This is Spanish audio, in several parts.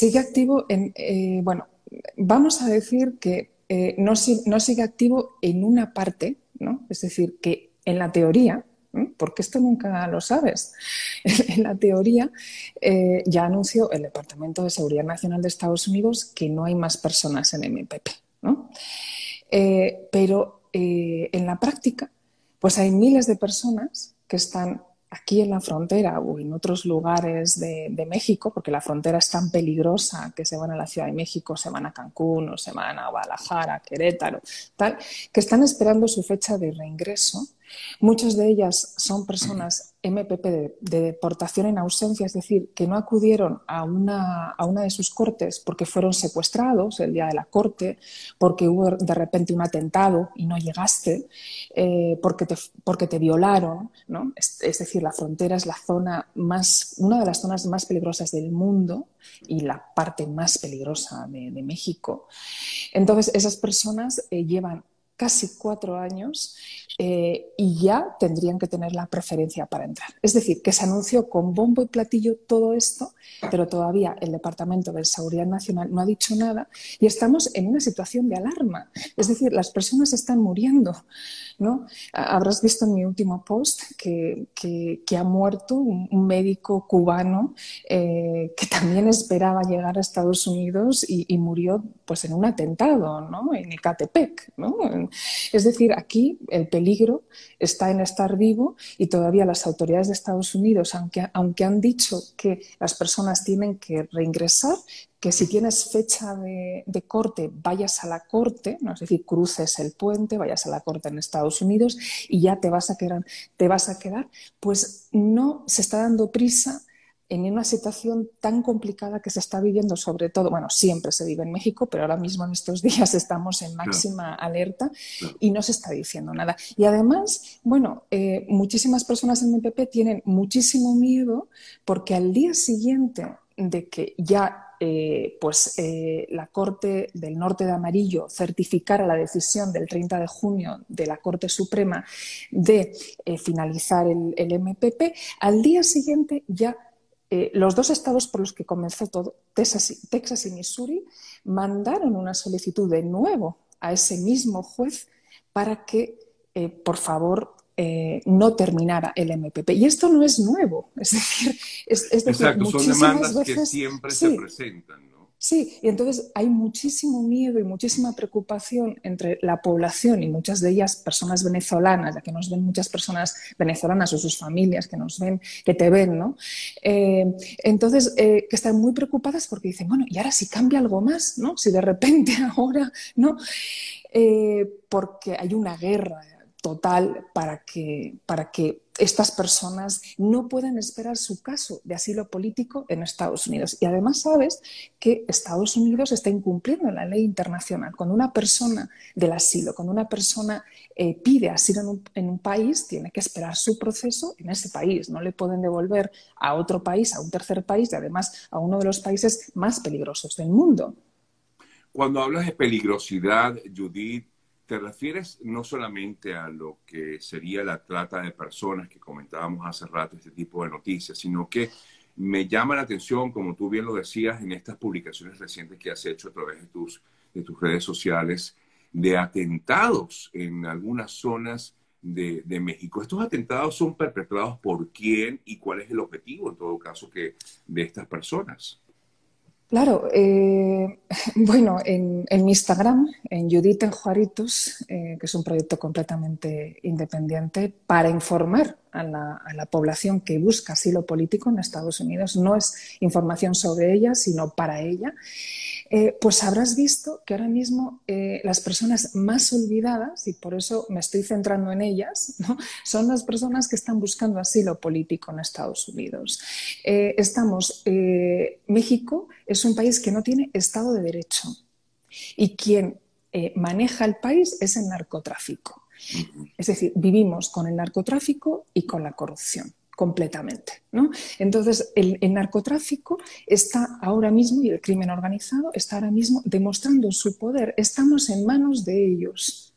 Sigue activo en, eh, bueno, vamos a decir que eh, no, no, sigue activo en una parte, ¿no? Es decir, que en la teoría, porque esto nunca lo sabes, en la teoría ya anunció el Departamento de Seguridad Nacional de Estados Unidos que no hay más personas en MPP, ¿no? pero en la práctica, pues hay miles de personas que están aquí en la frontera o en otros lugares de, México, porque la frontera es tan peligrosa que se van a la Ciudad de México, se van a Cancún o se van a Guadalajara, Querétaro, tal, que están esperando su fecha de reingreso Muchas de ellas son personas MPP de, deportación en ausencia, es decir, que no acudieron a una, a una, de sus cortes porque fueron secuestrados el día de la corte, porque hubo de repente un atentado y no llegaste, eh, porque, te, porque te violaron. ¿no? Es, decir, la frontera es la zona más, una de las zonas más peligrosas del mundo y la parte más peligrosa de, México. Entonces, esas personas eh, llevan casi cuatro años eh, y ya tendrían que tener la preferencia para entrar. Es decir, que se anunció con bombo y platillo todo esto, pero todavía el Departamento de Seguridad Nacional no ha dicho nada y estamos en una situación de alarma. Es decir, las personas están muriendo. ¿no? Habrás visto en mi último post que, ha muerto un, médico cubano eh, que también esperaba llegar a Estados Unidos y, y murió pues, en un atentado ¿no? en Ecatepec. ¿no? Es decir, aquí el peligro está en estar vivo y todavía las autoridades de Estados Unidos, aunque, aunque han dicho que las personas tienen que reingresar, que si tienes fecha de, corte, vayas a la corte, ¿no? es decir, cruces el puente, vayas a la corte en Estados Unidos y ya te vas a quedar, te vas a quedar pues no se está dando prisa en una situación tan complicada que se está viviendo, sobre todo, bueno, siempre se vive en México, pero ahora mismo en estos días estamos en máxima alerta y no se está diciendo nada. Y además, bueno, eh, muchísimas personas en MPP tienen muchísimo miedo porque al día siguiente de que ya eh, pues, eh, la Corte del Norte de Amarillo certificara la decisión del 30 de junio de la Corte Suprema de finalizar el, el MPP, al día siguiente ya eh, los dos estados por los que comenzó todo, Texas y, Missouri, mandaron una solicitud de nuevo a ese mismo juez para que, eh, por favor, eh, no terminara el MPP. Y esto no es nuevo. Es decir, es, decir Exacto, son demandas que siempre se presentan. Sí, y entonces hay muchísimo miedo y muchísima preocupación entre la población y muchas de ellas personas venezolanas, ya que nos ven muchas personas venezolanas o sus familias que nos ven, que te ven, ¿no? Eh, entonces, eh, que están muy preocupadas porque dicen, bueno, ¿y ahora si cambia algo más, ¿no? Si de repente ahora, ¿no? Eh, porque hay una guerra total para que, para que estas personas no puedan esperar su caso de asilo político en Estados Unidos. Y además sabes que Estados Unidos está incumpliendo la ley internacional. Cuando una persona del asilo, cuando una persona eh, pide asilo en un, en un, país, tiene que esperar su proceso en ese país. No le pueden devolver a otro país, a un tercer país y además a uno de los países más peligrosos del mundo. Cuando hablas de peligrosidad, Judith, te refieres no solamente a lo que sería la trata de personas que comentábamos hace rato, este tipo de noticias, sino que me llama la atención, como tú bien lo decías, en estas publicaciones recientes que has hecho a través de tus, de tus redes sociales, de atentados en algunas zonas de, de, México. ¿Estos atentados son perpetrados por quién y cuál es el objetivo, en todo caso, que, de estas personas? Claro, eh, bueno, en, mi Instagram, en Judith en Juaritos, eh, que es un proyecto completamente independiente para informar a la, población que busca asilo político en Estados Unidos, no es información sobre ella, sino para ella, eh, pues habrás visto que ahora mismo las personas más olvidadas, y por eso me estoy centrando en ellas, son las personas que están buscando asilo político en Estados Unidos. estamos, México, es un país que no tiene Estado de Derecho y quien eh, maneja el país es el narcotráfico. Es decir, vivimos con el narcotráfico y con la corrupción completamente. Entonces, el, narcotráfico está ahora mismo, y el crimen organizado está ahora mismo demostrando su poder. Estamos en manos de ellos.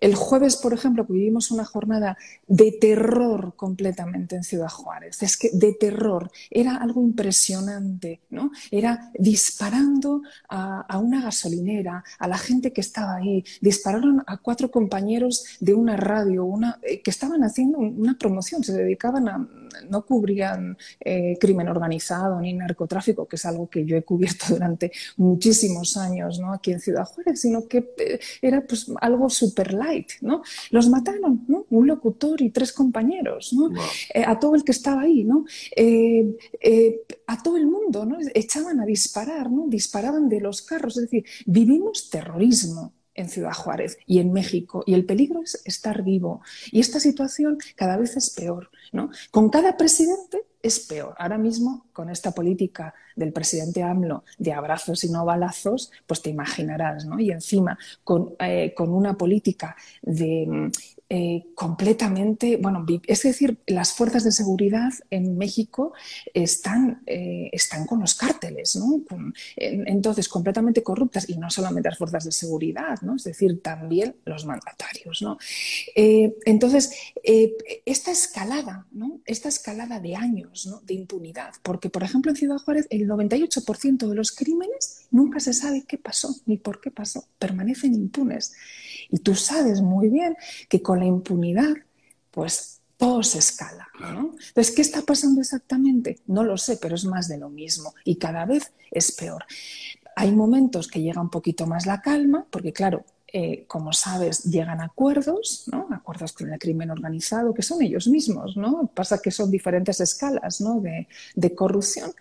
El jueves, por ejemplo, vivimos una jornada de terror completamente en Ciudad Juárez. Es que de terror. Era algo impresionante, ¿no? Era disparando a, una gasolinera, a la gente que estaba ahí. Dispararon a cuatro compañeros de una radio, una, eh, que estaban haciendo una promoción, se dedicaban a, no cubrían eh, crimen organizado ni narcotráfico, que es algo que yo he cubierto durante muchísimos años, ¿no? Aquí en Ciudad Juárez, sino que eh, era pues algo super ¿no? Los mataron, ¿no? Un locutor y tres compañeros, ¿no? Eh, a todo el que estaba ahí, ¿no? Eh, eh, a todo el mundo, ¿no? Echaban a disparar, ¿no? Disparaban de los carros, es decir, vivimos terrorismo en Ciudad Juárez y en México y el peligro es estar vivo y esta situación cada vez es peor, ¿no? Con cada presidente es peor. Ahora mismo, con esta política del presidente AMLO de abrazos y no balazos, pues te imaginarás, ¿no? Y encima, con, eh, con una política de eh, completamente, bueno, es decir, las fuerzas de seguridad en México están, eh, están con los cárteles, ¿no? entonces, completamente corruptas, y no solamente las fuerzas de seguridad, ¿no? Es decir, también los mandatarios, ¿no? Entonces, esta escalada, ¿no? Esta escalada de años, ¿no? De impunidad, porque, por ejemplo, en Ciudad Juárez, el 98% de los crímenes nunca se sabe qué pasó ni por qué pasó, permanecen impunes. Y tú sabes muy bien que con la impunidad, pues todo se escala. Entonces, ¿qué está pasando exactamente? No lo sé, pero es más de lo mismo y cada vez es peor. Hay momentos que llega un poquito más la calma, porque claro, eh, como sabes, llegan acuerdos, ¿no? acuerdos con el crimen organizado, que son ellos mismos, ¿no? Pasa que son diferentes escalas de, corrupción.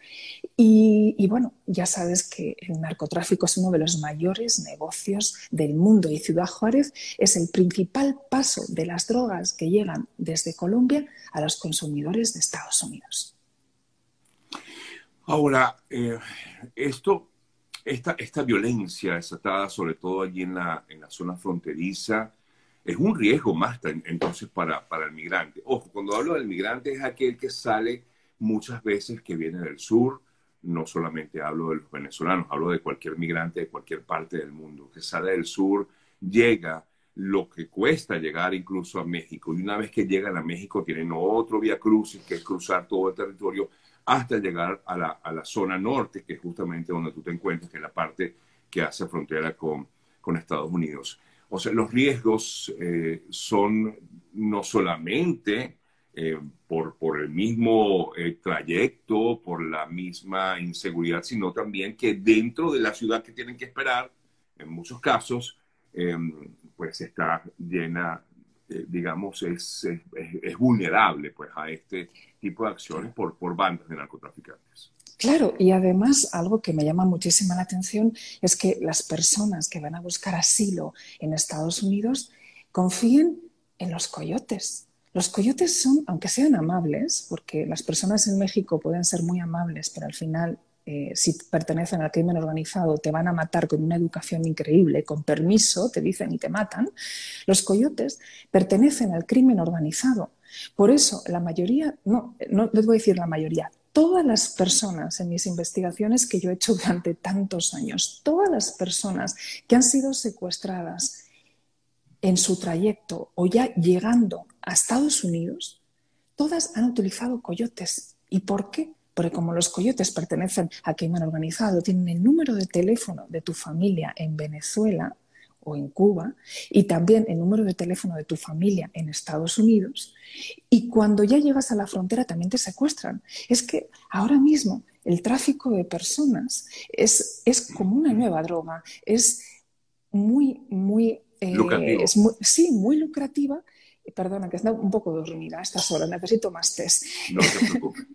Y, bueno, ya sabes que el narcotráfico es uno de los mayores negocios del mundo y Ciudad Juárez es el principal paso de las drogas que llegan desde Colombia a los consumidores de Estados Unidos. Ahora, eh, esto esta, esta violencia desatada, sobre todo allí en la, en la zona fronteriza, es un riesgo más entonces para, para el migrante. Ojo, cuando hablo del migrante es aquel que sale muchas veces que viene del sur, no solamente hablo de los venezolanos, hablo de cualquier migrante de cualquier parte del mundo, que sale del sur, llega lo que cuesta llegar incluso a México, y una vez que llegan a México tienen otro vía crucis, que es cruzar todo el territorio hasta llegar a la, a la, zona norte, que es justamente donde tú te encuentras, que es la parte que hace frontera con, con Estados Unidos. O sea, los riesgos eh, son no solamente eh, por, por, el mismo eh, trayecto, por la misma inseguridad, sino también que dentro de la ciudad que tienen que esperar, en muchos casos, pues está llena eh, digamos, es, es, vulnerable pues, a este tipo de acciones por, por bandas de narcotraficantes. Claro, y además algo que me llama muchísima la atención es que las personas que van a buscar asilo en Estados Unidos confíen en los coyotes. Los coyotes son, aunque sean amables, porque las personas en México pueden ser muy amables, pero al final eh, si pertenecen al crimen organizado, te van a matar con una educación increíble, con permiso, te dicen y te matan, los coyotes pertenecen al crimen organizado. Por eso, la mayoría, no, no les voy a decir la mayoría, todas las personas en mis investigaciones que yo he hecho durante tantos años, todas las personas que han sido secuestradas en su trayecto o ya llegando a Estados Unidos, todas han utilizado coyotes. ¿Y por qué? Porque como los coyotes pertenecen a crimen organizado, tienen el número de teléfono de tu familia en Venezuela o en Cuba y también el número de teléfono de tu familia en Estados Unidos. Y cuando ya llegas a la frontera también te secuestran. Es que ahora mismo el tráfico de personas es, es como una nueva droga. Es muy, muy... Eh, es sí, muy lucrativa. Perdona, que está un poco dormida a estas horas. Necesito más test. No te preocupes.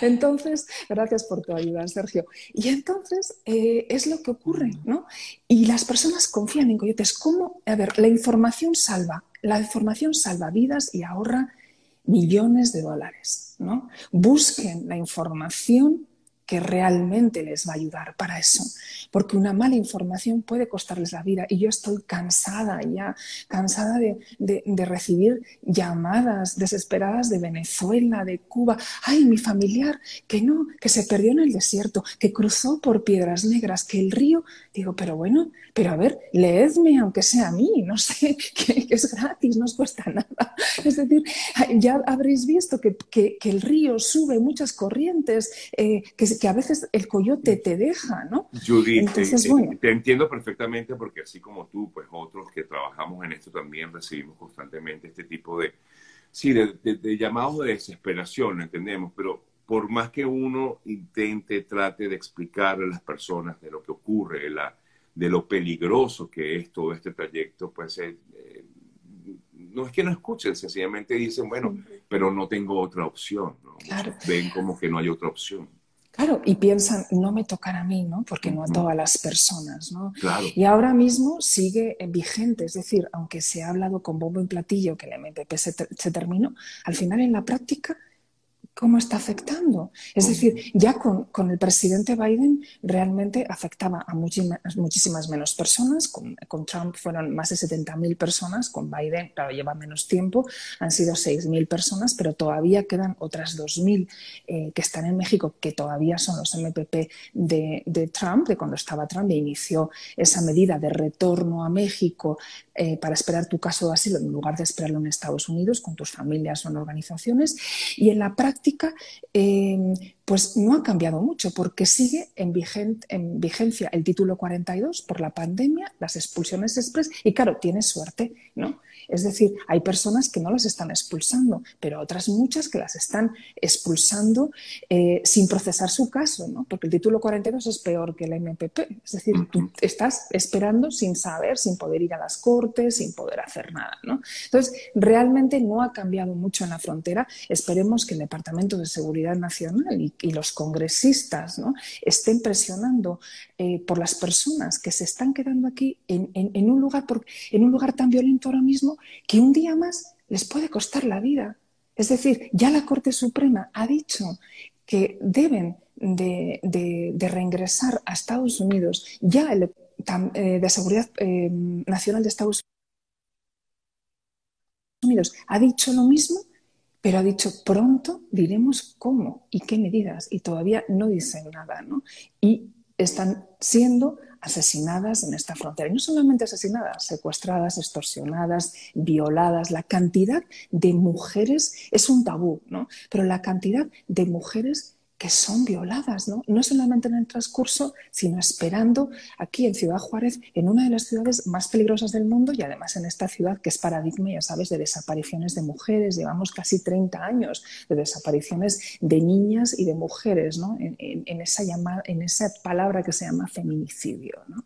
Entonces, gracias por tu ayuda, Sergio. Y entonces eh, es lo que ocurre, ¿no? Y las personas confían en coyotes. ¿Cómo? A ver, la información salva. La información salva vidas y ahorra millones de dólares, ¿no? Busquen la información que realmente les va a ayudar para eso, porque una mala información puede costarles la vida. Y yo estoy cansada ya, cansada de, recibir llamadas desesperadas de Venezuela, de Cuba, ay, mi familiar, que no, que se perdió en el desierto, que cruzó por piedras negras, que el río, digo, pero bueno, pero a ver, leedme aunque sea a mí, no sé, que, es gratis, no os cuesta nada. Es decir, ya habréis visto que, que, el río sube muchas corrientes, eh, que, que, a veces el coyote te deja, ¿no? Judith, te, entiendo perfectamente porque así como tú, pues otros que trabajamos en esto también recibimos constantemente este tipo de, sí, de, de llamados de desesperación, entendemos, pero por más que uno intente, trate de explicar a las personas de lo que ocurre, la, de lo peligroso que es todo este trayecto, pues eh, eh, no es que no escuchen, sencillamente dicen, bueno, pero no tengo otra opción. Ven como que no hay otra opción. Claro, y piensan, no me tocará a mí, ¿no? Porque no a todas las personas, ¿no? Y ahora mismo sigue vigente, es decir, aunque se ha hablado con bombo y platillo que el MPP se, se terminó, al final en la práctica cómo está afectando. Es decir, ya con, con el presidente Biden realmente afectaba a muchísimas, muchísimas menos personas. Con, con, Trump fueron más de 70.000 personas, con Biden, claro, lleva menos tiempo, han sido 6.000 personas, pero todavía quedan otras 2.000 eh, que están en México, que todavía son los MPP de, de, Trump, de cuando estaba Trump e inició esa medida de retorno a México eh, para esperar tu caso de asilo en lugar de esperarlo en Estados Unidos con tus familias o en organizaciones. Y en la práctica, em, pues no ha cambiado mucho porque sigue en, en, vigencia el título 42 por la pandemia, las expulsiones express y claro, tiene suerte, ¿no? Es decir, hay personas que no las están expulsando, pero otras muchas que las están expulsando eh, sin procesar su caso, ¿no? porque el título 42 es peor que el MPP. Es decir, tú estás esperando sin saber, sin poder ir a las cortes, sin poder hacer nada. ¿no? Entonces, realmente no ha cambiado mucho en la frontera. Esperemos que el Departamento de Seguridad Nacional y, los congresistas estén presionando eh, por las personas que se están quedando aquí en, un lugar en un lugar tan violento ahora mismo que un día más les puede costar la vida. Es decir, ya la Corte Suprema ha dicho que deben de, reingresar a Estados Unidos, ya el eh, de Seguridad eh, Nacional de Estados Unidos ha dicho lo mismo, pero ha dicho pronto diremos cómo y qué medidas, y todavía no dicen nada, ¿no? Y están siendo asesinadas en esta frontera. Y no solamente asesinadas, secuestradas, extorsionadas, violadas. La cantidad de mujeres es un tabú, ¿no? Pero la cantidad de mujeres que son violadas, ¿no? No solamente en el transcurso, sino esperando aquí en Ciudad Juárez, en una de las ciudades más peligrosas del mundo y además en esta ciudad que es paradigma, ya sabes, de desapariciones de mujeres. Llevamos casi 30 años de desapariciones de niñas y de mujeres, ¿no? En, esa, llamada, en esa palabra que se llama feminicidio, ¿no?